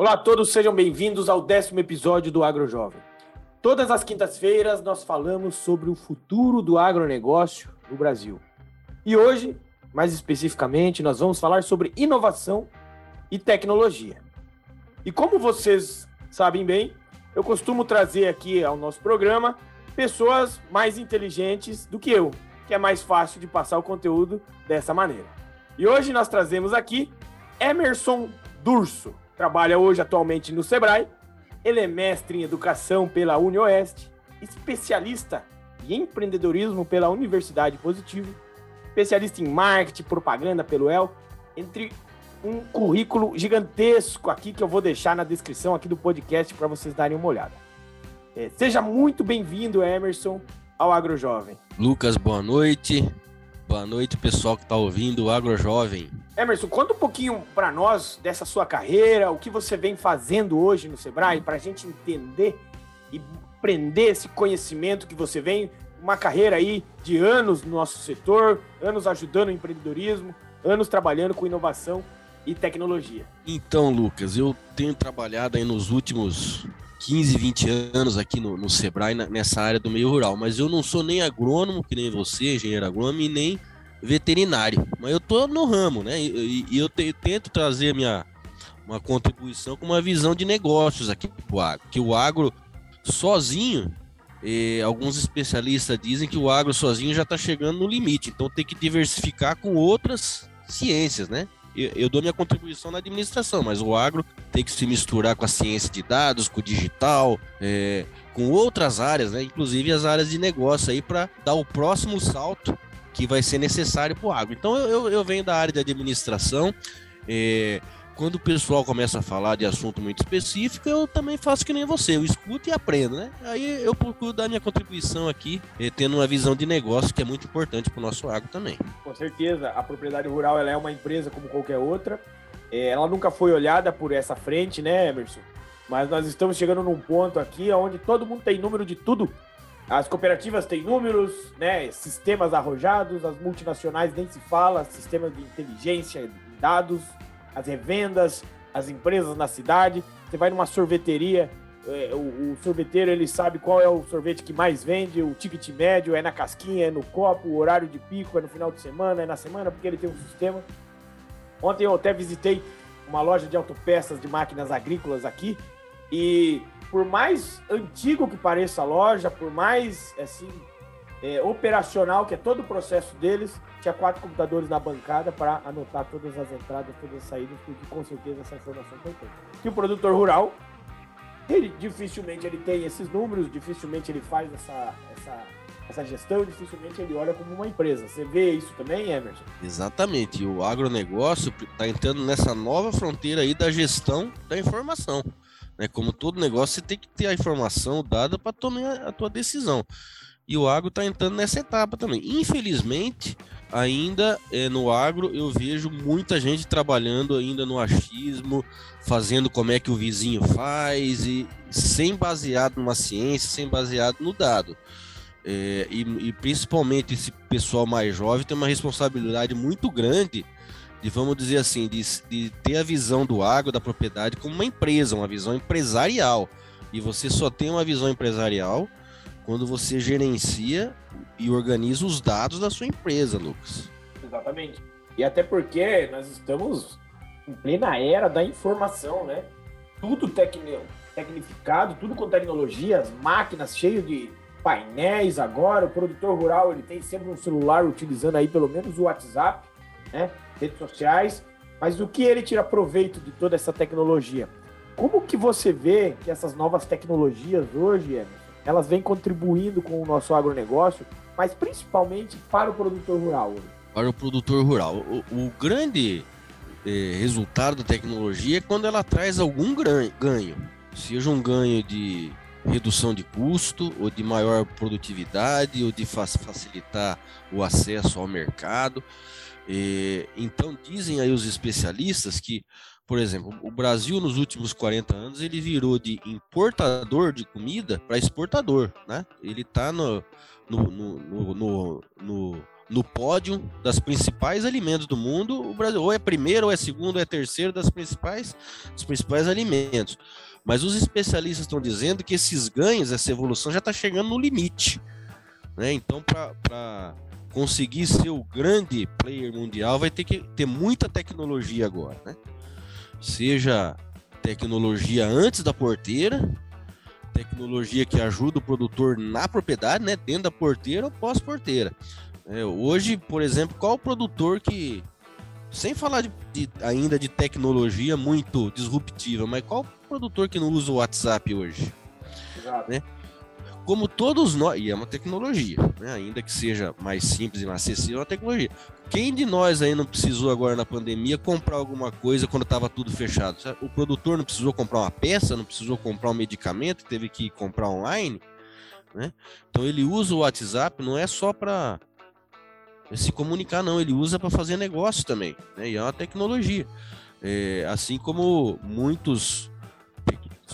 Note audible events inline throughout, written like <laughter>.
Olá a todos, sejam bem-vindos ao décimo episódio do Agro Jovem. Todas as quintas-feiras nós falamos sobre o futuro do agronegócio no Brasil. E hoje, mais especificamente, nós vamos falar sobre inovação e tecnologia. E como vocês sabem bem, eu costumo trazer aqui ao nosso programa pessoas mais inteligentes do que eu, que é mais fácil de passar o conteúdo dessa maneira. E hoje nós trazemos aqui Emerson Durso. Trabalha hoje atualmente no Sebrae ele é mestre em educação pela UniOeste, especialista em empreendedorismo pela Universidade Positivo, especialista em marketing, propaganda pelo El, entre um currículo gigantesco aqui que eu vou deixar na descrição aqui do podcast para vocês darem uma olhada. É, seja muito bem-vindo, Emerson, ao Agro Jovem. Lucas, boa noite. Boa noite, pessoal que está ouvindo o Agro Jovem. Emerson, conta um pouquinho para nós dessa sua carreira, o que você vem fazendo hoje no Sebrae, para a gente entender e prender esse conhecimento que você vem, uma carreira aí de anos no nosso setor, anos ajudando o empreendedorismo, anos trabalhando com inovação e tecnologia. Então, Lucas, eu tenho trabalhado aí nos últimos 15, 20 anos aqui no, no Sebrae nessa área do meio rural, mas eu não sou nem agrônomo, que nem você, engenheiro agrônomo, e nem veterinário, mas eu tô no ramo, né? E, e eu te, tento trazer minha uma contribuição com uma visão de negócios aqui para o agro, que o agro sozinho, eh, alguns especialistas dizem que o agro sozinho já está chegando no limite, então tem que diversificar com outras ciências, né? Eu, eu, dou minha contribuição na administração, mas o agro tem que se misturar com a ciência de dados, com o digital, é, com outras áreas, né? Inclusive as áreas de negócio aí para dar o próximo salto que vai ser necessário para o agro. Então eu, eu, venho da área de administração. É, quando o pessoal começa a falar de assunto muito específico, eu também faço que nem você, eu escuto e aprendo, né? Aí eu procuro dar minha contribuição aqui, é, tendo uma visão de negócio que é muito importante para o nosso agro também. Com certeza, a propriedade rural ela é uma empresa como qualquer outra. É, ela nunca foi olhada por essa frente, né, Emerson? Mas nós estamos chegando num ponto aqui onde todo mundo tem número de tudo as cooperativas têm números, né, sistemas arrojados, as multinacionais nem se fala, sistemas de inteligência, dados, as revendas, as empresas na cidade. Você vai numa sorveteria, é, o, o, sorveteiro ele sabe qual é o sorvete que mais vende, o ticket médio é na casquinha, é no copo, o horário de pico é no final de semana, é na semana, porque ele tem um sistema. Ontem eu até visitei uma loja de autopeças de máquinas agrícolas aqui e por mais antigo que pareça a loja, por mais assim é, operacional que é todo o processo deles, tinha quatro computadores na bancada para anotar todas as entradas, todas as saídas, porque com certeza essa informação é importante. E o produtor rural, ele dificilmente ele tem esses números, dificilmente ele faz essa, essa, essa gestão, dificilmente ele olha como uma empresa. Você vê isso também, Emerson? Exatamente. O agronegócio está entrando nessa nova fronteira aí da gestão da informação. Né? Como todo negócio, você tem que ter a informação dada para tomar a tua decisão. E o agro está entrando nessa etapa também. Infelizmente, ainda é, no agro eu vejo muita gente trabalhando ainda no achismo, fazendo como é que o vizinho faz, e sem baseado numa ciência, sem baseado no dado. É, e, e principalmente esse pessoal mais jovem tem uma responsabilidade muito grande de vamos dizer assim, de, de ter a visão do agro, da propriedade, como uma empresa, uma visão empresarial. E você só tem uma visão empresarial quando você gerencia e organiza os dados da sua empresa, Lucas. Exatamente. E até porque nós estamos em plena era da informação, né? Tudo tecni tecnificado, tudo com tecnologias, máquinas cheias de painéis agora. O produtor rural ele tem sempre um celular utilizando aí pelo menos o WhatsApp, né? Redes sociais, mas o que ele tira proveito de toda essa tecnologia? Como que você vê que essas novas tecnologias hoje, elas vêm contribuindo com o nosso agronegócio, mas principalmente para o produtor rural? Para o produtor rural. O, o grande eh, resultado da tecnologia é quando ela traz algum ganho, seja um ganho de redução de custo, ou de maior produtividade, ou de facilitar o acesso ao mercado. E, então dizem aí os especialistas que, por exemplo, o Brasil nos últimos 40 anos ele virou de importador de comida para exportador, né? Ele está no, no, no, no, no pódio das principais alimentos do mundo, o Brasil ou é primeiro, ou é segundo, ou é terceiro das principais, dos principais alimentos. Mas os especialistas estão dizendo que esses ganhos, essa evolução já está chegando no limite. Né? Então, para conseguir ser o grande player mundial, vai ter que ter muita tecnologia agora. Né? Seja tecnologia antes da porteira, tecnologia que ajuda o produtor na propriedade, né, dentro da porteira ou pós-porteira. É, hoje, por exemplo, qual o produtor que, sem falar de, de, ainda de tecnologia muito disruptiva, mas qual o produtor que não usa o WhatsApp hoje? Exato. Né? Como todos nós, e é uma tecnologia, né? ainda que seja mais simples e mais acessível, é uma tecnologia. Quem de nós aí não precisou agora na pandemia comprar alguma coisa quando estava tudo fechado? O produtor não precisou comprar uma peça, não precisou comprar um medicamento, teve que comprar online, né? Então ele usa o WhatsApp não é só para se comunicar, não, ele usa para fazer negócio também, né? E é uma tecnologia. É, assim como muitos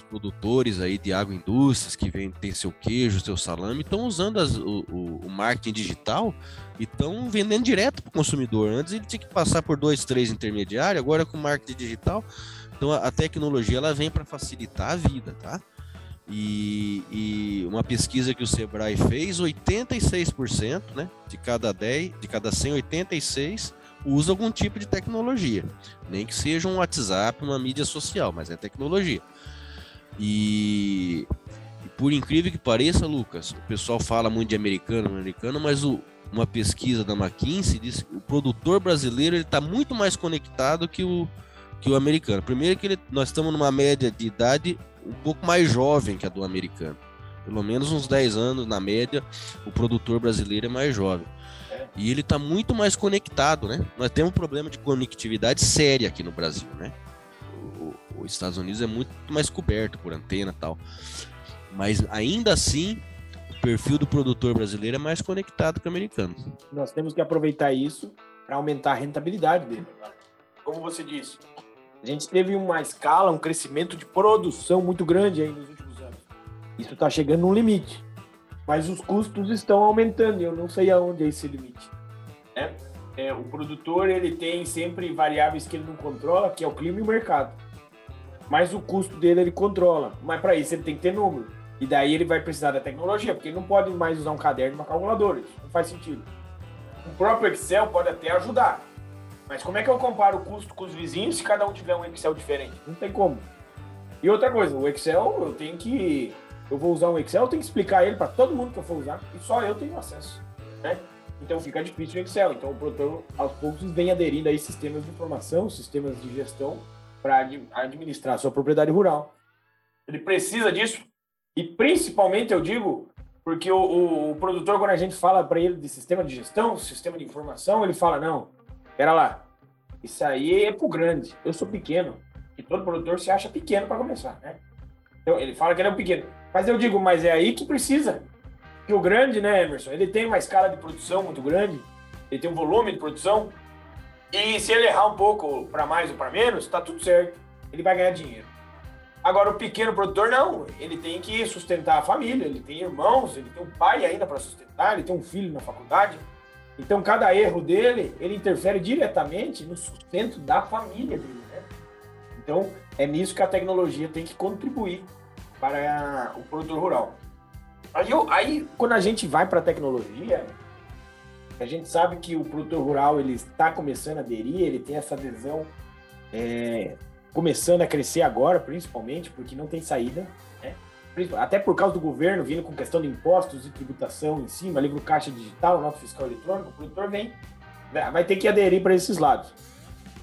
produtores aí de agroindústrias que vem, tem seu queijo, seu salame, estão usando as, o, o, o, marketing digital e estão vendendo direto para o consumidor. Antes ele tinha que passar por dois, três intermediários, agora com marketing digital. Então a, a tecnologia ela vem para facilitar a vida, tá? E, e, uma pesquisa que o Sebrae fez, 86%, né, de cada 10, de cada 100, 86 usa algum tipo de tecnologia. Nem que seja um WhatsApp, uma mídia social, mas é tecnologia. E, e, por incrível que pareça, Lucas, o pessoal fala muito de americano, americano, mas o, uma pesquisa da McKinsey diz que o produtor brasileiro está muito mais conectado que o, que o americano. Primeiro que ele, nós estamos numa média de idade um pouco mais jovem que a do americano. Pelo menos uns 10 anos na média, o produtor brasileiro é mais jovem. E ele está muito mais conectado, né? Nós temos um problema de conectividade séria aqui no Brasil, né? Os Estados Unidos é muito mais coberto por antena tal. Mas ainda assim, o perfil do produtor brasileiro é mais conectado que o americano. Nós temos que aproveitar isso para aumentar a rentabilidade dele. Como você disse, a gente teve uma escala, um crescimento de produção muito grande aí nos últimos anos. Isso está chegando num limite. Mas os custos estão aumentando e eu não sei aonde é esse limite. É, é, o produtor ele tem sempre variáveis que ele não controla, que é o clima e o mercado mas o custo dele ele controla. Mas para isso ele tem que ter número. E daí ele vai precisar da tecnologia, porque ele não pode mais usar um caderno e uma calculadora. Isso não faz sentido. O próprio Excel pode até ajudar. Mas como é que eu comparo o custo com os vizinhos se cada um tiver um Excel diferente? Não tem como. E outra coisa, o Excel, eu tenho que. Eu vou usar um Excel, eu tenho que explicar ele para todo mundo que eu for usar, e só eu tenho acesso. Né? Então fica difícil o Excel. Então o produtor, aos poucos, vem aderindo a sistemas de informação, sistemas de gestão, para administrar sua propriedade rural. Ele precisa disso. E principalmente, eu digo, porque o, o, o produtor, quando a gente fala para ele de sistema de gestão, sistema de informação, ele fala: não, pera lá, isso aí é pro grande. Eu sou pequeno. E todo produtor se acha pequeno para começar, né? Então, ele fala que ele é um pequeno. Mas eu digo, mas é aí que precisa. Que o grande, né, Emerson? Ele tem uma escala de produção muito grande, ele tem um volume de produção, e se ele errar um pouco para mais ou para menos, tá tudo certo. Ele vai ganhar dinheiro. Agora, o pequeno produtor, não. Ele tem que sustentar a família, ele tem irmãos, ele tem um pai ainda para sustentar, ele tem um filho na faculdade. Então, cada erro dele, ele interfere diretamente no sustento da família dele, né? Então, é nisso que a tecnologia tem que contribuir para o produtor rural. Aí, eu, aí quando a gente vai para a tecnologia, a gente sabe que o produtor rural ele está começando a aderir, ele tem essa adesão é, começando a crescer agora, principalmente, porque não tem saída. Né? Até por causa do governo vindo com questão de impostos e tributação em cima, livro caixa digital, nota fiscal eletrônico, o produtor vem, né, vai ter que aderir para esses lados.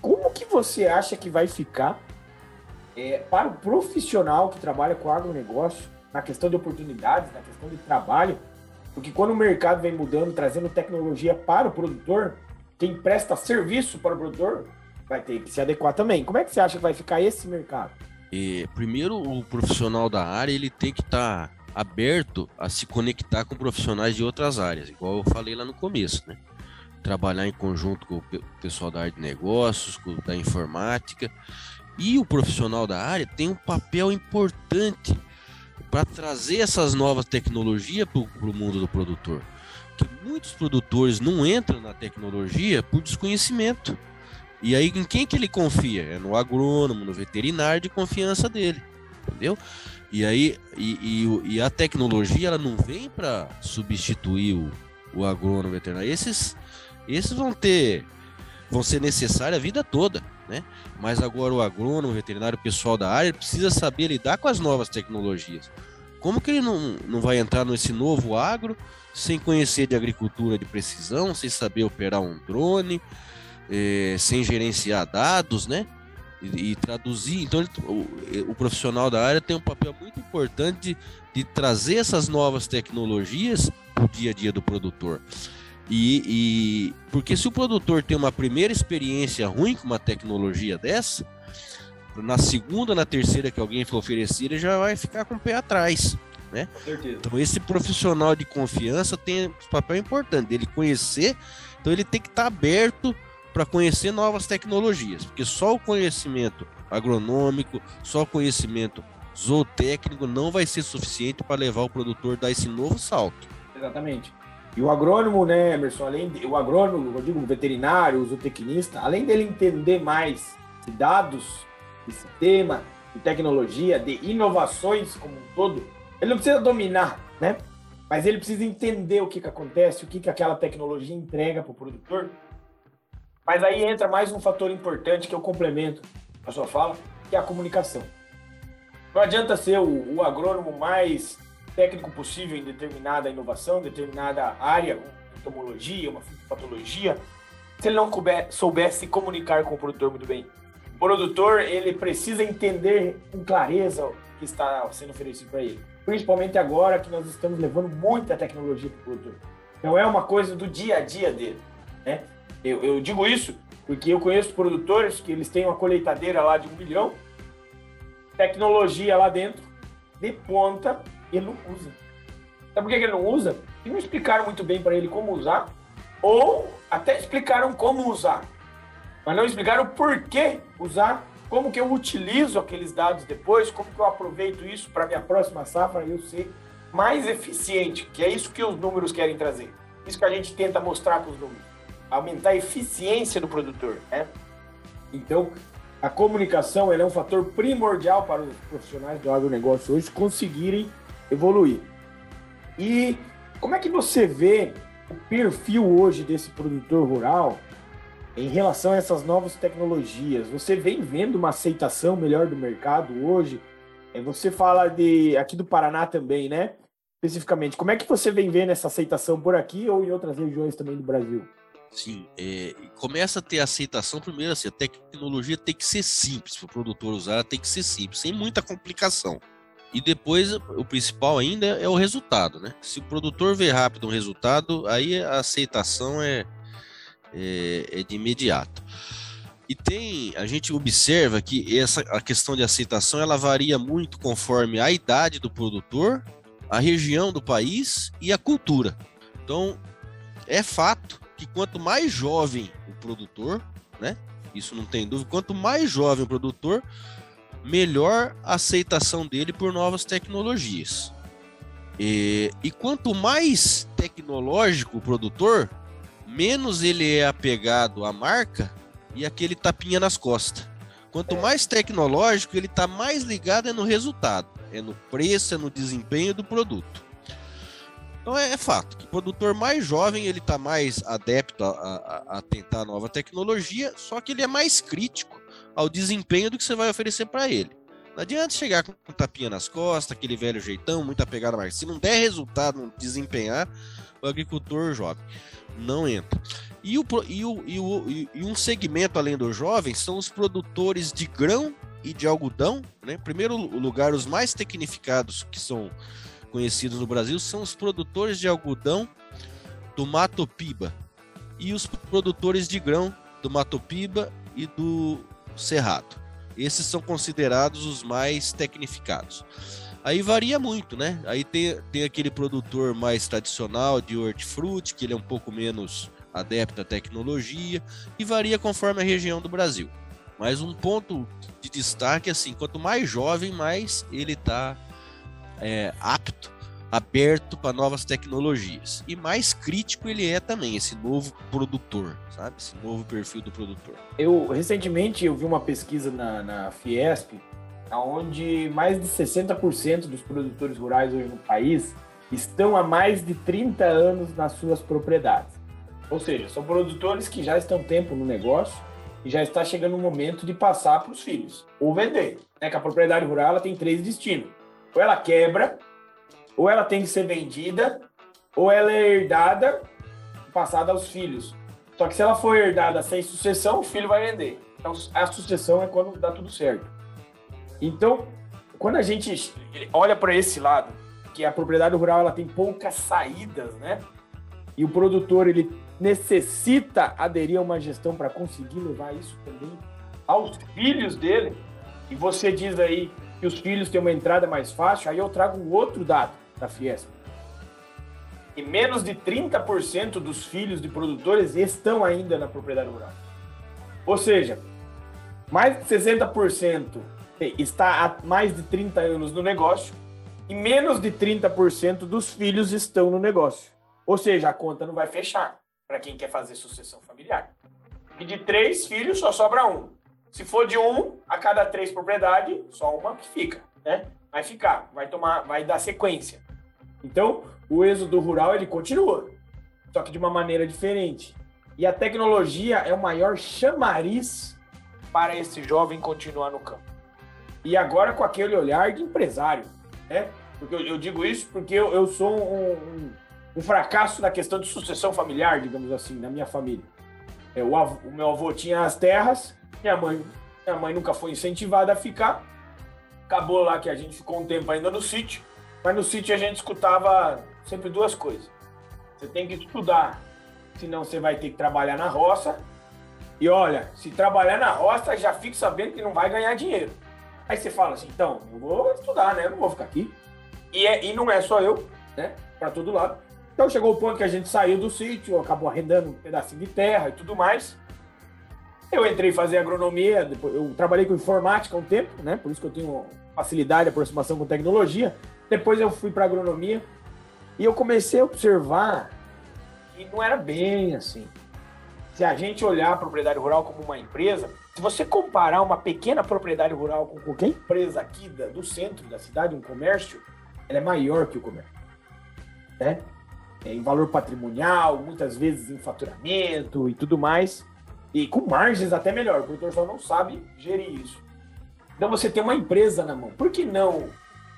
Como que você acha que vai ficar é, para o profissional que trabalha com agronegócio, na questão de oportunidades, na questão de trabalho, porque quando o mercado vem mudando, trazendo tecnologia para o produtor, quem presta serviço para o produtor vai ter que se adequar também. Como é que você acha que vai ficar esse mercado? Primeiro, o profissional da área ele tem que estar tá aberto a se conectar com profissionais de outras áreas, igual eu falei lá no começo, né? Trabalhar em conjunto com o pessoal da área de negócios, com da informática. E o profissional da área tem um papel importante para trazer essas novas tecnologias para o mundo do produtor. Que muitos produtores não entram na tecnologia por desconhecimento. E aí, em quem que ele confia? É no agrônomo, no veterinário de confiança dele, entendeu? E aí, e, e, e a tecnologia, ela não vem para substituir o, o agrônomo veterinário. Esses, esses vão ter, vão ser necessários a vida toda, né? Mas agora o agrônomo, o veterinário, o pessoal da área, precisa saber lidar com as novas tecnologias. Como que ele não, não vai entrar nesse novo agro sem conhecer de agricultura de precisão, sem saber operar um drone, é, sem gerenciar dados, né? E, e traduzir. Então, ele, o, o, profissional da área tem um papel muito importante de, de trazer essas novas tecnologias para o dia a dia do produtor. E, e, porque se o produtor tem uma primeira experiência ruim com uma tecnologia dessa, na segunda, na terceira que alguém for oferecer, ele já vai ficar com o pé atrás. Né? Então esse profissional de confiança tem um papel importante dele conhecer, então ele tem que estar aberto para conhecer novas tecnologias, porque só o conhecimento agronômico, só o conhecimento zootécnico não vai ser suficiente para levar o produtor a dar esse novo salto. Exatamente. E o agrônomo, né, Emerson, além de, o agrônomo, eu digo, veterinário, zootecnista, além dele entender mais de dados, de sistema, de tecnologia, de inovações como um todo, ele não precisa dominar, né? Mas ele precisa entender o que, que acontece, o que, que aquela tecnologia entrega para o produtor. Mas aí entra mais um fator importante que eu complemento a sua fala, que é a comunicação. Não adianta ser o, o agrônomo mais técnico possível em determinada inovação, determinada área, uma entomologia, uma patologia, se ele não soubesse comunicar com o produtor muito bem produtor ele precisa entender com clareza o que está sendo oferecido para ele. Principalmente agora que nós estamos levando muita tecnologia para o produtor. Então é uma coisa do dia a dia dele. Né? Eu, eu digo isso porque eu conheço produtores que eles têm uma colheitadeira lá de um milhão, tecnologia lá dentro, de ponta, ele não usa. Sabe por que ele não usa? Porque não explicaram muito bem para ele como usar, ou até explicaram como usar, mas não explicaram por que usar, como que eu utilizo aqueles dados depois, como que eu aproveito isso para minha próxima safra e eu ser mais eficiente, que é isso que os números querem trazer. Isso que a gente tenta mostrar com os números. Aumentar a eficiência do produtor, né? Então, a comunicação é um fator primordial para os profissionais do agronegócio hoje conseguirem evoluir. E como é que você vê o perfil hoje desse produtor rural em relação a essas novas tecnologias, você vem vendo uma aceitação melhor do mercado hoje? É, você fala de aqui do Paraná também, né? Especificamente, como é que você vem vendo essa aceitação por aqui ou em outras regiões também do Brasil? Sim, é, começa a ter aceitação primeiro assim, a tecnologia tem que ser simples para o produtor usar, tem que ser simples, sem muita complicação. E depois o principal ainda é o resultado, né? Se o produtor vê rápido um resultado, aí a aceitação é, é, é de imediato. E tem, a gente observa que essa a questão de aceitação ela varia muito conforme a idade do produtor, a região do país e a cultura. Então, é fato que quanto mais jovem o produtor, né? Isso não tem dúvida, quanto mais jovem o produtor, melhor aceitação dele por novas tecnologias. E, e quanto mais tecnológico o produtor, menos ele é apegado à marca e aquele tapinha nas costas. Quanto mais tecnológico, ele está mais ligado é no resultado, é no preço, é no desempenho do produto. Então é, é fato que o produtor mais jovem ele está mais adepto a, a, a, tentar nova tecnologia, só que ele é mais crítico ao desempenho do que você vai oferecer para ele. Não adianta chegar com um tapinha nas costas, aquele velho jeitão, muito apegado à marca. Se não der resultado, não desempenhar, o agricultor jovem não entra. E, o, e, o, e, o, e um segmento além dos jovens são os produtores de grão e de algodão. Né? Primeiro lugar, os mais tecnificados que são conhecidos no Brasil são os produtores de algodão do Mato Piba e os produtores de grão do Mato Piba e do Cerrado. Esses são considerados os mais tecnificados. Aí varia muito, né? Aí tem, tem aquele produtor mais tradicional de hortifruti, que ele é um pouco menos adepto à tecnologia, e varia conforme a região do Brasil. Mas um ponto de destaque, assim, quanto mais jovem, mais ele está é, apto aberto para novas tecnologias. E mais crítico ele é também, esse novo produtor, sabe? Esse novo perfil do produtor. Eu, recentemente, eu vi uma pesquisa na, na Fiesp, onde mais de 60% dos produtores rurais hoje no país estão há mais de 30 anos nas suas propriedades. Ou seja, são produtores que já estão tempo no negócio e já está chegando o momento de passar para os filhos ou vender. É que a propriedade rural ela tem três destinos: ou ela quebra, ou ela tem que ser vendida, ou ela é herdada, passada aos filhos. Só que se ela for herdada sem sucessão, o filho vai vender. Então a sucessão é quando dá tudo certo. Então, quando a gente olha para esse lado, que a propriedade rural ela tem poucas saídas, né? E o produtor ele necessita aderir a uma gestão para conseguir levar isso também aos filhos dele. E você diz aí que os filhos têm uma entrada mais fácil, aí eu trago um outro dado da Fiesp. E menos de 30% dos filhos de produtores estão ainda na propriedade rural. Ou seja, mais de 60% está há mais de 30 anos no negócio e menos de 30% dos filhos estão no negócio. Ou seja, a conta não vai fechar para quem quer fazer sucessão familiar. E de três filhos só sobra um. Se for de um, a cada três propriedades, só uma que fica, né? Vai ficar, vai tomar, vai dar sequência. Então, o êxodo rural ele continua, só que de uma maneira diferente. E a tecnologia é o maior chamariz para esse jovem continuar no campo. E agora com aquele olhar de empresário, né? Porque eu, eu digo isso porque eu, eu sou um, um, um, fracasso na questão de sucessão familiar, digamos assim, na minha família. É, o, avô, o meu avô tinha as terras, minha mãe, minha mãe nunca foi incentivada a ficar. Acabou lá que a gente ficou um tempo ainda no sítio, mas no sítio a gente escutava sempre duas coisas. Você tem que estudar, senão você vai ter que trabalhar na roça. E olha, se trabalhar na roça, já fique sabendo que não vai ganhar dinheiro. Aí você fala assim, então, eu vou estudar, né? Eu não vou ficar aqui. E, é, e não é só eu, né? Para todo lado. Então chegou o ponto que a gente saiu do sítio, acabou arrendando um pedacinho de terra e tudo mais. Eu entrei fazer agronomia, depois, eu trabalhei com informática um tempo, né? Por isso que eu tenho facilidade, aproximação com tecnologia. Depois eu fui para agronomia e eu comecei a observar que não era bem assim. Se a gente olhar a propriedade rural como uma empresa, se você comparar uma pequena propriedade rural com qualquer empresa aqui do centro da cidade, um comércio, ela é maior que o comércio. Né? É, em valor patrimonial, muitas vezes em faturamento e tudo mais. E com margens até melhor, o produtor só não sabe gerir isso. Então você tem uma empresa na mão, por que não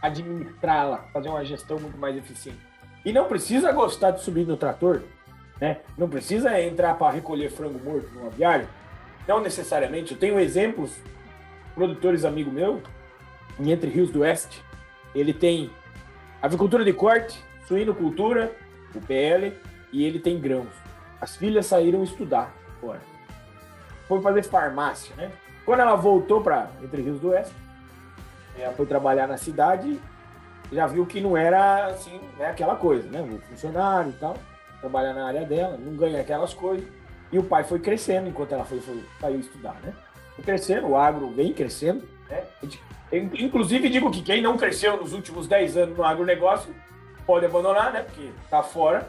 administrá-la, fazer uma gestão muito mais eficiente? E não precisa gostar de subir no trator, né? Não precisa entrar para recolher frango morto no aviário. Não necessariamente. Eu tenho exemplos, produtores amigo meu, em Entre Rios do Oeste. Ele tem avicultura de corte, suinocultura, o PL, e ele tem grãos. As filhas saíram estudar fora foi fazer farmácia, né? Quando ela voltou para Entre Rios do Oeste, ela foi trabalhar na cidade, já viu que não era assim, né, aquela coisa, né? O funcionário e tal, trabalhar na área dela, não ganha aquelas coisas. E o pai foi crescendo enquanto ela foi, foi saiu estudar, né? Foi crescendo, o agro vem crescendo, né? Inclusive, digo que quem não cresceu nos últimos 10 anos no agronegócio pode abandonar, né? Porque tá fora.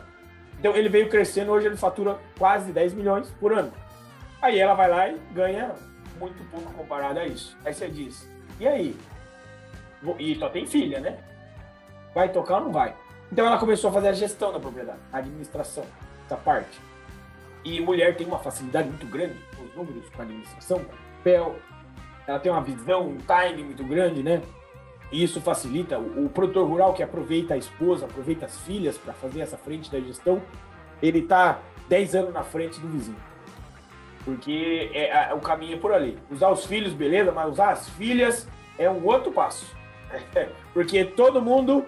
Então, ele veio crescendo, hoje ele fatura quase 10 milhões por ano. Aí ela vai lá e ganha muito pouco comparado a isso. Aí você diz, e aí? E só tem filha, né? Vai tocar ou não vai? Então ela começou a fazer a gestão da propriedade, a administração, essa parte. E mulher tem uma facilidade muito grande com os números, com a administração, com papel. Ela tem uma visão, um time muito grande, né? E isso facilita. O, o produtor rural que aproveita a esposa, aproveita as filhas para fazer essa frente da gestão, ele está 10 anos na frente do vizinho. Porque é, é, o caminho é por ali. Usar os filhos, beleza, mas usar as filhas é um outro passo. <laughs> Porque todo mundo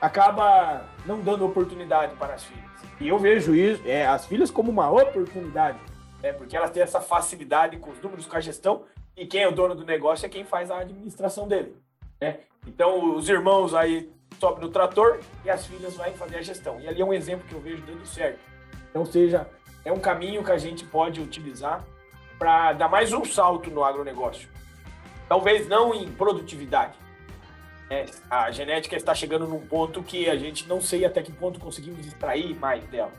acaba não dando oportunidade para as filhas. E eu vejo isso, é, as filhas como uma oportunidade, né? porque elas têm essa facilidade com os números, com a gestão, e quem é o dono do negócio é quem faz a administração dele. Né? Então, os irmãos aí sobem no trator e as filhas vão fazer a gestão. E ali é um exemplo que eu vejo dando certo. Então, seja é um caminho que a gente pode utilizar para dar mais um salto no agronegócio. Talvez não em produtividade, É, a genética está chegando num ponto que a gente não sei até que ponto conseguimos extrair mais dela.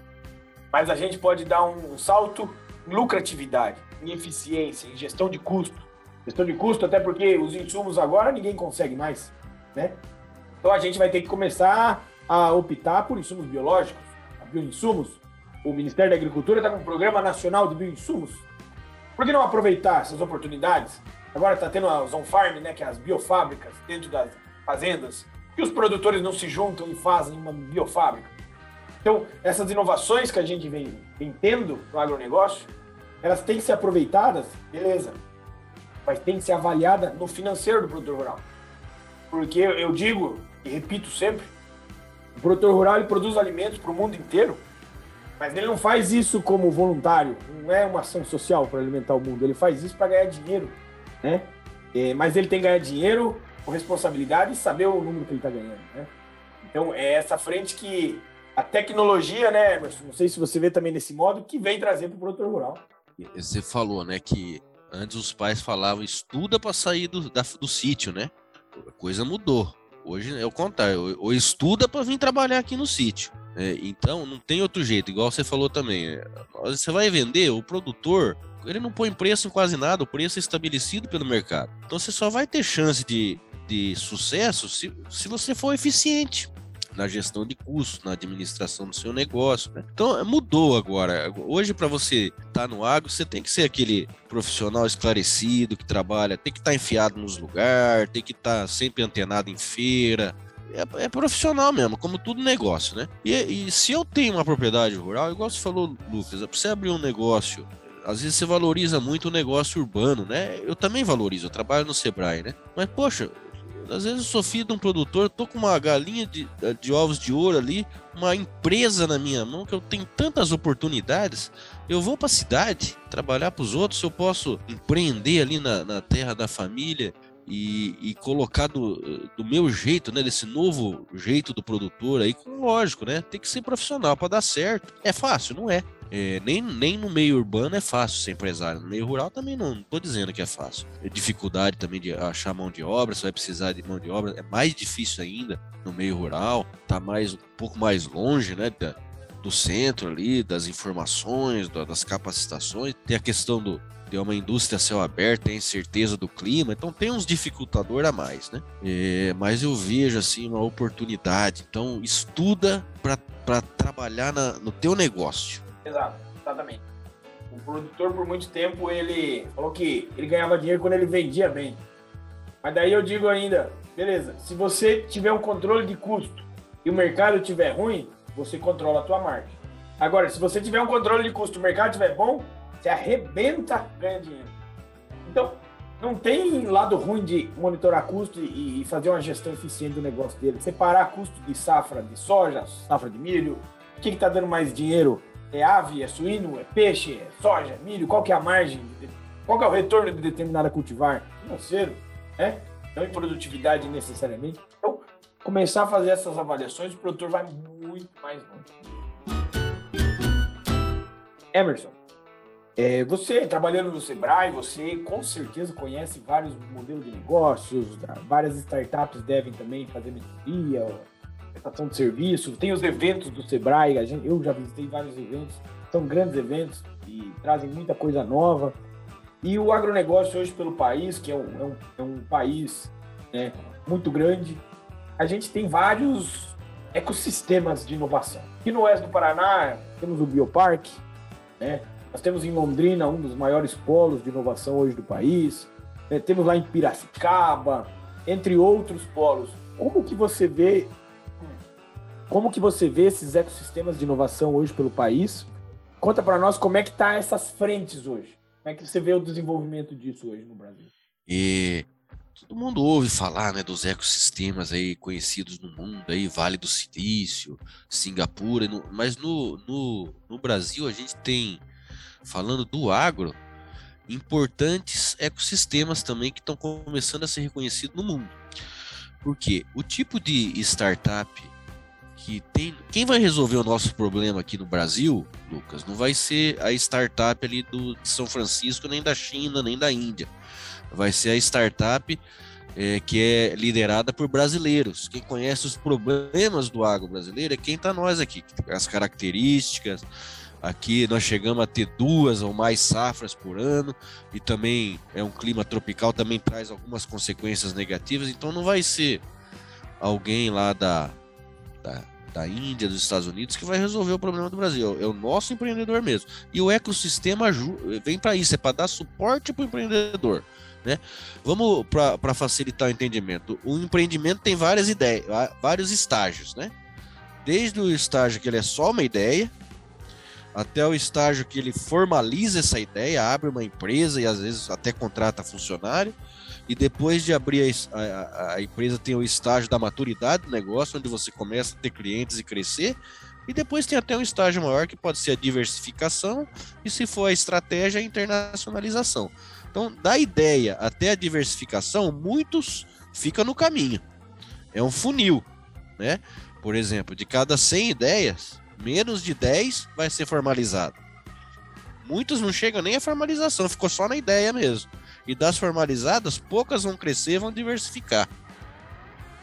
Mas a gente pode dar um salto em lucratividade, em eficiência, em gestão de custo. Gestão de custo, até porque os insumos agora ninguém consegue mais, né? Então a gente vai ter que começar a optar por insumos biológicos, bioinsumos. O Ministério da Agricultura está com um programa nacional de bioinsumos. Por que não aproveitar essas oportunidades? Agora está tendo as on-farm, né, que é as biofábricas dentro das fazendas, que os produtores não se juntam e fazem uma biofábrica. Então, essas inovações que a gente vem, vem tendo no agronegócio, elas têm que ser aproveitadas, beleza, mas tem que ser avaliada no financeiro do produtor rural. Porque eu digo e repito sempre, o produtor rural ele produz alimentos para o mundo inteiro, mas ele não faz isso como voluntário, não é uma ação social para alimentar o mundo, ele faz isso para ganhar dinheiro, né? É, mas ele tem que ganhar dinheiro com responsabilidade e saber o número que ele está ganhando, né? Então é essa frente que a tecnologia, né, Emerson? Não sei se você vê também nesse modo, que vem trazer para o produtor rural. Você falou, né, que antes os pais falavam estuda para sair do, da, do sítio, né? A coisa mudou. Hoje é o contrário, ou estuda para vir trabalhar aqui no sítio. É, então não tem outro jeito, igual você falou também. É, você vai vender, o produtor, ele não põe preço em quase nada, o preço é estabelecido pelo mercado. Então você só vai ter chance de, de sucesso se, se você for eficiente na gestão de custos, na administração do seu negócio. Né? Então mudou agora. Hoje, para você estar tá no agro, você tem que ser aquele profissional esclarecido que trabalha, tem que estar tá enfiado nos lugares, tem que estar tá sempre antenado em feira, é, é, profissional mesmo, como tudo negócio, né? E, e, se eu tenho uma propriedade rural, igual você falou, Lucas, é pra você abrir um negócio, às vezes você valoriza muito o negócio urbano, né? Eu também valorizo, eu trabalho no Sebrae, né? Mas, poxa, às vezes eu sou filho de um produtor, tô com uma galinha de, de ovos de ouro ali, uma empresa na minha mão, que eu tenho tantas oportunidades. Eu vou para a cidade trabalhar para os outros, eu posso empreender ali na, na terra da família e, e, colocar do, do meu jeito, né, desse novo jeito do produtor aí, lógico, né, tem que ser profissional para dar certo. É fácil, não é. É, nem, nem no meio urbano é fácil ser empresário. No meio rural também não estou dizendo que é fácil. É dificuldade também de achar mão de obra, você vai precisar de mão de obra. É mais difícil ainda no meio rural, tá mais um pouco mais longe, né? Da, do centro ali, das informações, das capacitações. Tem a questão do, de uma indústria céu aberto, tem incerteza do clima, então tem uns dificultador a mais, né? É, mas eu vejo assim uma oportunidade. Então estuda para trabalhar na, no teu negócio. Exato, exatamente. O produtor, por muito tempo, ele falou que ele ganhava dinheiro quando ele vendia bem. Mas daí eu digo ainda, beleza, se você tiver um controle de custo e o mercado estiver ruim, você controla a tua margem. Agora, se você tiver um controle de custo e o mercado estiver bom, você arrebenta, ganha dinheiro. Então, não tem lado ruim de monitorar custo e fazer uma gestão eficiente do negócio dele. Separar custo de safra de soja, safra de milho, o que está dando mais dinheiro é ave, é suíno, é peixe, é soja, é milho? Qual que é a margem? Qual que é o retorno de determinada cultivar? Financeiro, né? Não em produtividade necessariamente. Então, começar a fazer essas avaliações, o produtor vai muito mais longe. Emerson, é, você trabalhando no Sebrae, você com certeza conhece vários modelos de negócios, várias startups devem também fazer mentoria, prestação de serviço, tem os eventos do Sebrae, a gente, eu já visitei vários eventos, são grandes eventos e trazem muita coisa nova. E o agronegócio hoje pelo país, que é um, é um, é um país né, muito grande, a gente tem vários ecossistemas de inovação. Aqui no oeste do Paraná, temos o Bioparque, né? nós temos em Londrina um dos maiores polos de inovação hoje do país, né? temos lá em Piracicaba, entre outros polos. Como que você vê como que você vê esses ecossistemas de inovação hoje pelo país? Conta para nós como é que tá essas frentes hoje. Como é que você vê o desenvolvimento disso hoje no Brasil? E todo mundo ouve falar, né, dos ecossistemas aí conhecidos no mundo, aí Vale do Silício, Singapura, mas no, no, no Brasil a gente tem, falando do agro, importantes ecossistemas também que estão começando a ser reconhecidos no mundo. Porque o tipo de startup que tem. Quem vai resolver o nosso problema aqui no Brasil, Lucas, não vai ser a startup ali do, de São Francisco, nem da China, nem da Índia. Vai ser a startup é, que é liderada por brasileiros. Quem conhece os problemas do agro brasileiro é quem está nós aqui, as características. Aqui nós chegamos a ter duas ou mais safras por ano e também é um clima tropical, também traz algumas consequências negativas. Então não vai ser alguém lá da, da, da Índia, dos Estados Unidos que vai resolver o problema do Brasil. É o nosso empreendedor mesmo. E o ecossistema vem para isso, é para dar suporte para o empreendedor. Né? Vamos para facilitar o entendimento. O empreendimento tem várias ideias, vários estágios, né? Desde o estágio que ele é só uma ideia, até o estágio que ele formaliza essa ideia, abre uma empresa e às vezes até contrata funcionário. E depois de abrir a, a, a, empresa, tem o estágio da maturidade do negócio, onde você começa a ter clientes e crescer. E depois tem até um estágio maior que pode ser a diversificação, e se for a estratégia, a internacionalização. Então, da ideia até a diversificação, muitos ficam no caminho. É um funil, né? Por exemplo, de cada 100 ideias, menos de 10 vai ser formalizado. Muitos não chegam nem à formalização, ficou só na ideia mesmo. E das formalizadas, poucas vão crescer, vão diversificar.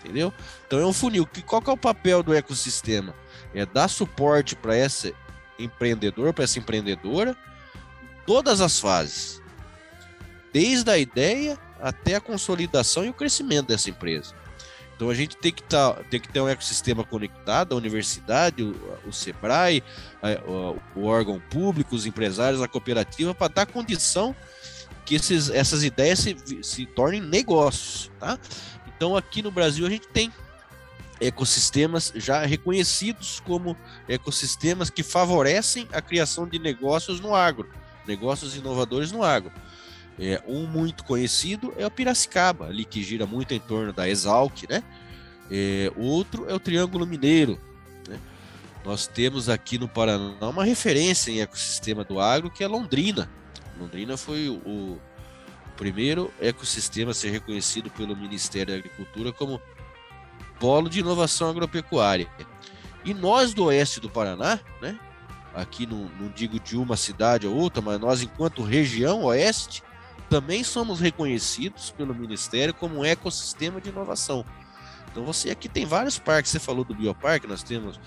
Entendeu? Então é um funil. Qual que é o papel do ecossistema? É dar suporte para esse empreendedor, para essa empreendedora, todas as fases desde a ideia até a consolidação e o crescimento dessa empresa. Então a gente tem que, tá, tem que ter um ecossistema conectado, a universidade, o, o SEBRAE, a, o, o, órgão público, os empresários, a cooperativa, para dar condição que esses, essas ideias se, se tornem negócios. Tá? Então aqui no Brasil a gente tem ecossistemas já reconhecidos como ecossistemas que favorecem a criação de negócios no agro, negócios inovadores no agro. É, um muito conhecido é o Piracicaba, ali que gira muito em torno da Exalc, né? É, outro é o Triângulo Mineiro. Né? Nós temos aqui no Paraná uma referência em ecossistema do agro que é Londrina. Londrina foi o, primeiro ecossistema a ser reconhecido pelo Ministério da Agricultura como polo de inovação agropecuária. E nós do oeste do Paraná, né? Aqui não, não digo de uma cidade ou outra, mas nós enquanto região oeste, também somos reconhecidos pelo Ministério como um ecossistema de inovação. Então você aqui tem vários parques, você falou do Bioparque, nós temos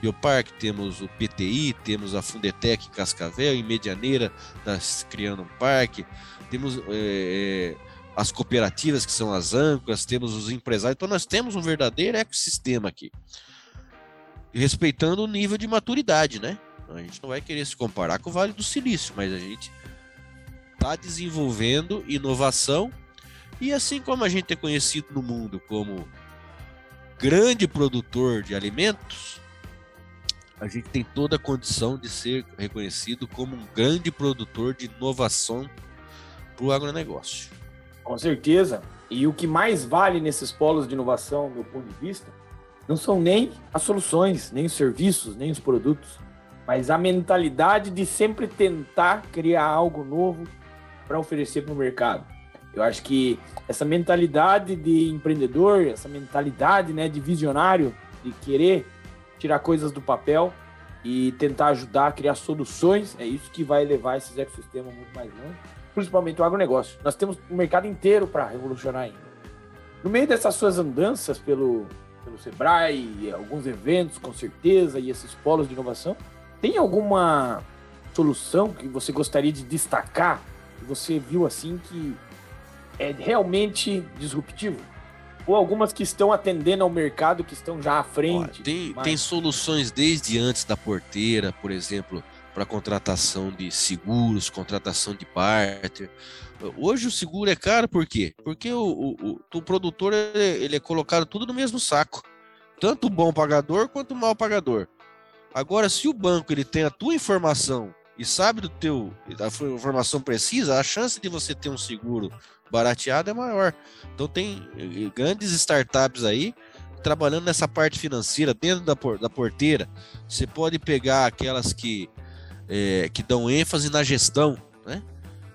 Bioparque, temos o PTI, temos a Fundetec Cascavel, em Medianeira nós criando um parque, temos é, as cooperativas que são as âncoras, temos os empresários, então nós temos um verdadeiro ecossistema aqui. Respeitando o nível de maturidade, né? A gente não vai querer se comparar com o Vale do Silício, mas a gente está desenvolvendo inovação e assim como a gente é conhecido no mundo como grande produtor de alimentos, a gente tem toda a condição de ser reconhecido como um grande produtor de inovação para o agronegócio. Com certeza. E o que mais vale nesses polos de inovação, do meu ponto de vista, não são nem as soluções, nem os serviços, nem os produtos, mas a mentalidade de sempre tentar criar algo novo, para oferecer para o mercado. Eu acho que essa mentalidade de empreendedor, essa mentalidade né, de visionário, de querer tirar coisas do papel e tentar ajudar a criar soluções, é isso que vai levar esses ecossistemas muito mais longe, principalmente o agronegócio. Nós temos um mercado inteiro para revolucionar ainda. No meio dessas suas andanças pelo, pelo Sebrae, alguns eventos com certeza, e esses polos de inovação, tem alguma solução que você gostaria de destacar você viu assim que é realmente disruptivo? Ou algumas que estão atendendo ao mercado, que estão já à frente? Ó, tem, mas... tem soluções desde antes da porteira, por exemplo, para contratação de seguros, contratação de barter. Hoje o seguro é caro por quê? Porque o, o, o produtor ele é colocado tudo no mesmo saco. Tanto o bom pagador quanto o mau pagador. Agora, se o banco ele tem a tua informação e sabe do teu da informação precisa, a chance de você ter um seguro barateado é maior. Então tem eh, grandes startups aí trabalhando nessa parte financeira dentro da, da porteira. Você pode pegar aquelas que é, que dão ênfase na gestão, né?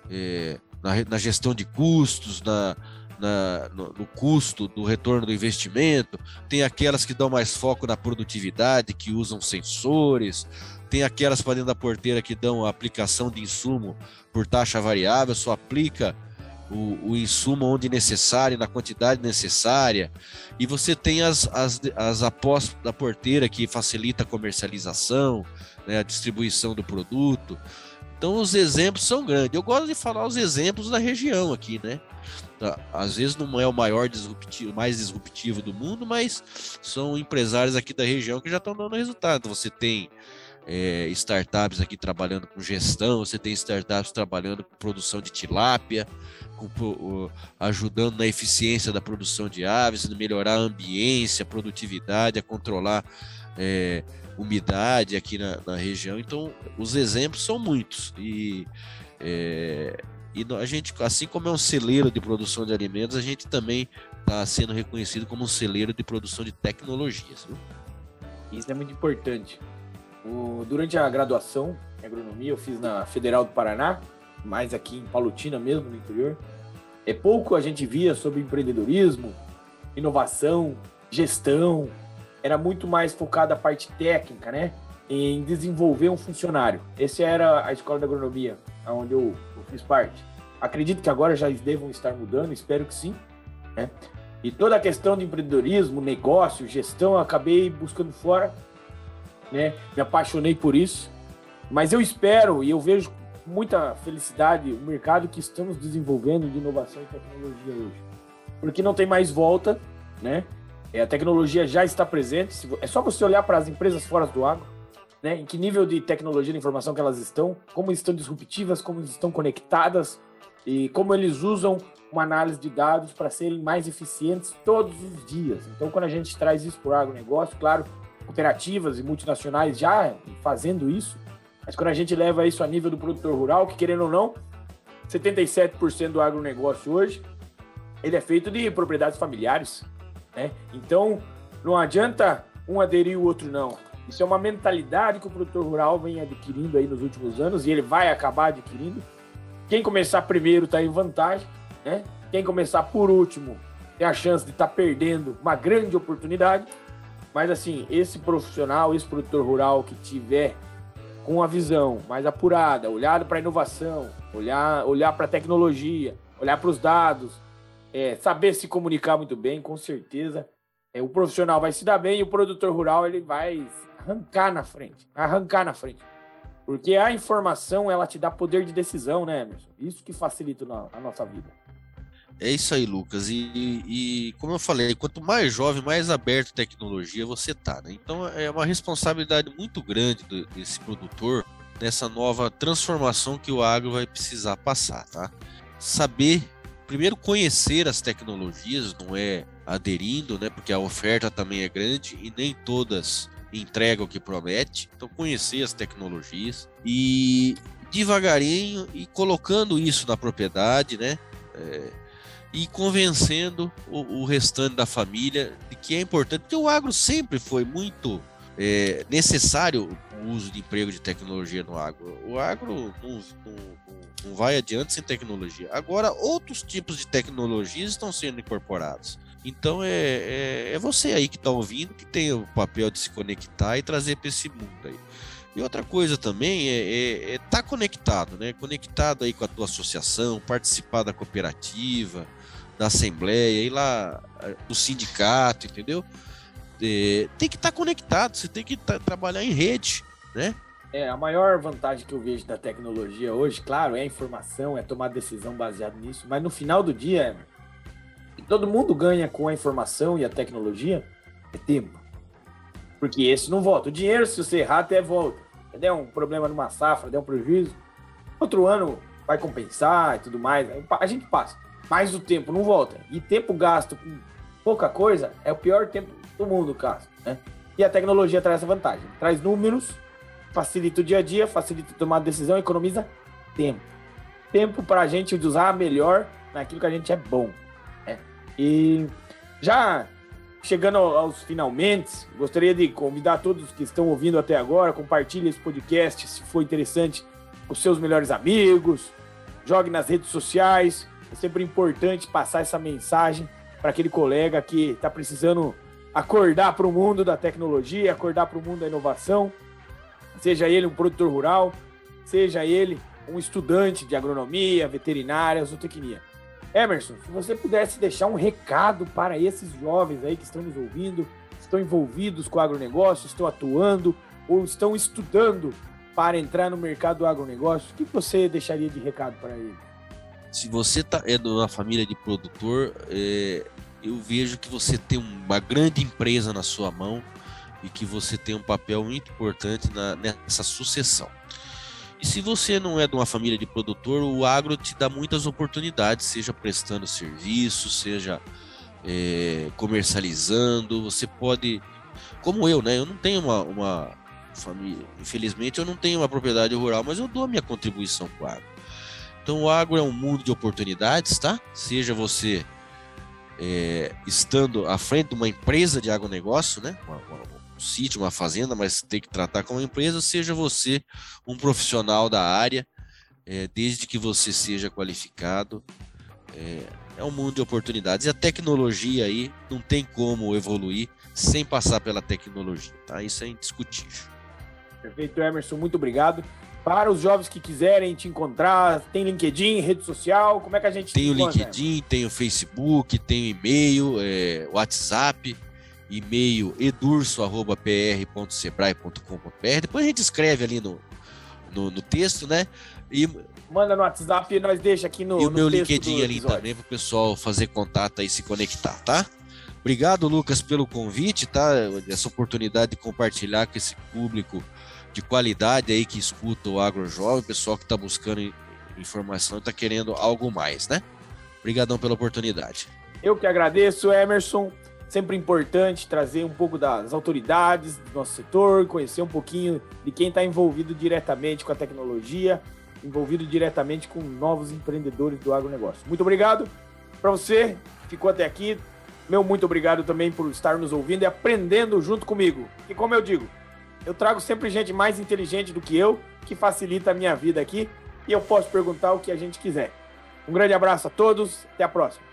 É, na, na, gestão de custos, na, na no, no, custo do retorno do investimento. Tem aquelas que dão mais foco na produtividade, que usam sensores tem aquelas para dentro da porteira que dão aplicação de insumo por taxa variável, só aplica o, o insumo onde necessário, na quantidade necessária, e você tem as, as, as apostas da porteira que facilita a comercialização, né, a distribuição do produto. Então os exemplos são grandes. Eu gosto de falar os exemplos da região aqui, né? Tá, às vezes não é o maior disruptivo, mais disruptivo do mundo, mas são empresários aqui da região que já estão dando resultado. Você tem é, startups aqui trabalhando com gestão, você tem startups trabalhando com produção de tilápia, com, ajudando na eficiência da produção de aves, melhorar a ambiência, a produtividade, a controlar é, umidade aqui na, na, região. Então, os exemplos são muitos. E, é, e a gente, assim como é um celeiro de produção de alimentos, a gente também está sendo reconhecido como um celeiro de produção de tecnologias. Viu? Isso é muito importante. O, durante a graduação em agronomia, eu fiz na Federal do Paraná mais aqui em Palutina mesmo, no interior. É pouco a gente via sobre empreendedorismo, inovação, gestão. Era muito mais focada a parte técnica, né? Em desenvolver um funcionário. Essa era a escola de agronomia, onde eu, eu fiz parte. Acredito que agora já devam estar mudando, espero que sim. Né? E toda a questão de empreendedorismo, negócio, gestão, acabei buscando fora. Né? Me apaixonei por isso. Mas eu espero e eu vejo muita felicidade o mercado que estamos desenvolvendo de inovação e tecnologia hoje. Porque não tem mais volta, né? É, a tecnologia já está presente. É só você olhar para as empresas fora do agro, né? Em que nível de tecnologia de informação que elas estão, como estão disruptivas, como estão conectadas e como eles usam uma análise de dados para serem mais eficientes todos os dias. Então, quando a gente traz isso para o agronegócio, claro, cooperativas e multinacionais já fazendo isso, mas quando a gente leva isso a nível do produtor rural, que querendo ou não, 77% do agronegócio hoje, ele é feito de propriedades familiares, né? Então, não adianta um aderir e o outro não. Isso é uma mentalidade que o produtor rural vem adquirindo aí nos últimos anos e ele vai acabar adquirindo. Quem começar primeiro está em vantagem, né? Quem começar por último tem a chance de estar tá perdendo uma grande oportunidade. Mas assim, esse profissional, esse produtor rural que tiver com uma visão mais apurada, olhado para a inovação, olhar, olhar para a tecnologia, olhar para os dados, é, saber se comunicar muito bem, com certeza. É, o profissional vai se dar bem e o produtor rural ele vai arrancar na frente, arrancar na frente. Porque a informação ela te dá poder de decisão, né, Emerson? Isso que facilita a nossa vida. É isso aí, Lucas. E, e, como eu falei, quanto mais jovem, mais aberto à tecnologia você tá, né? Então é uma responsabilidade muito grande desse produtor nessa nova transformação que o agro vai precisar passar, tá? Saber, primeiro conhecer as tecnologias, não é aderindo, né? Porque a oferta também é grande e nem todas entregam o que promete. Então conhecer as tecnologias e devagarinho e colocando isso na propriedade, né? É, e convencendo o, o, restante da família de que é importante, porque o agro sempre foi muito é, necessário o uso de emprego de tecnologia no agro. O agro não, não, não vai adiante sem tecnologia. Agora, outros tipos de tecnologias estão sendo incorporados. Então é, é, é você aí que está ouvindo que tem o papel de se conectar e trazer para esse mundo aí. E outra coisa também é estar é, é tá conectado, né? Conectado aí com a tua associação, participar da cooperativa, da Assembleia, ir lá do sindicato, entendeu? É, tem que estar tá conectado, você tem que tá, trabalhar em rede, né? É, a maior vantagem que eu vejo da tecnologia hoje, claro, é a informação, é tomar decisão baseada nisso, mas no final do dia, todo mundo ganha com a informação e a tecnologia é tempo. Porque esse não volta. O dinheiro, se você errar, até volta. Der um problema numa safra, der um prejuízo, outro ano vai compensar e tudo mais. A gente passa. Mas o tempo não volta. E tempo gasto com pouca coisa é o pior tempo do mundo, caso. Né? E a tecnologia traz essa vantagem. Traz números, facilita o dia a dia, facilita tomar decisão, economiza tempo. Tempo para a gente usar melhor naquilo que a gente é bom. Né? E já chegando aos finalmente, gostaria de convidar todos que estão ouvindo até agora, compartilhe esse podcast se for interessante com seus melhores amigos, jogue nas redes sociais, é sempre importante passar essa mensagem para aquele colega que está precisando acordar para o mundo da tecnologia, acordar para o mundo da inovação, seja ele um produtor rural, seja ele um estudante de agronomia, veterinária, zootecnia. Emerson, se você pudesse deixar um recado para esses jovens aí que estão nos ouvindo, estão envolvidos com o agronegócio, estão atuando ou estão estudando para entrar no mercado do agronegócio, o que você deixaria de recado para eles? Se você tá, é de uma família de produtor, é, eu vejo que você tem uma grande empresa na sua mão e que você tem um papel muito importante na, nessa sucessão. E se você não é de uma família de produtor, o agro te dá muitas oportunidades, seja prestando serviço, seja é, comercializando. Você pode, como eu, né? Eu não tenho uma, uma família, infelizmente, eu não tenho uma propriedade rural, mas eu dou a minha contribuição para o agro. Então, o agro é um mundo de oportunidades, tá? Seja você é, estando à frente de uma empresa de agronegócio, né? Um sítio, uma fazenda, mas tem que tratar como empresa, seja você um profissional da área, é, desde que você seja qualificado. É, é um mundo de oportunidades. E a tecnologia aí não tem como evoluir sem passar pela tecnologia, tá? Isso é indiscutível. Perfeito, Emerson, muito obrigado. Para os jovens que quiserem te encontrar, tem LinkedIn, rede social, como é que a gente tem o LinkedIn, tem o Facebook, tem o e-mail, é, WhatsApp, e-mail edurso@pr.sebrae.com.br. Depois a gente escreve ali no, no, no, texto, né? E manda no WhatsApp e nós deixa aqui no E o no meu LinkedIn ali também para o pessoal fazer contato e se conectar, tá? Obrigado, Lucas, pelo convite, tá? Essa oportunidade de compartilhar com esse público de qualidade aí que escuta o Agro Jovem, pessoal que está buscando informação está querendo algo mais, né? Obrigadão pela oportunidade. Eu que agradeço, Emerson. Sempre importante trazer um pouco das autoridades do nosso setor, conhecer um pouquinho de quem está envolvido diretamente com a tecnologia, envolvido diretamente com novos empreendedores do agronegócio. Muito obrigado para você que ficou até aqui. Meu muito obrigado também por estar nos ouvindo e aprendendo junto comigo. E como eu digo, eu trago sempre gente mais inteligente do que eu, que facilita a minha vida aqui, e eu posso perguntar o que a gente quiser. Um grande abraço a todos, até a próxima.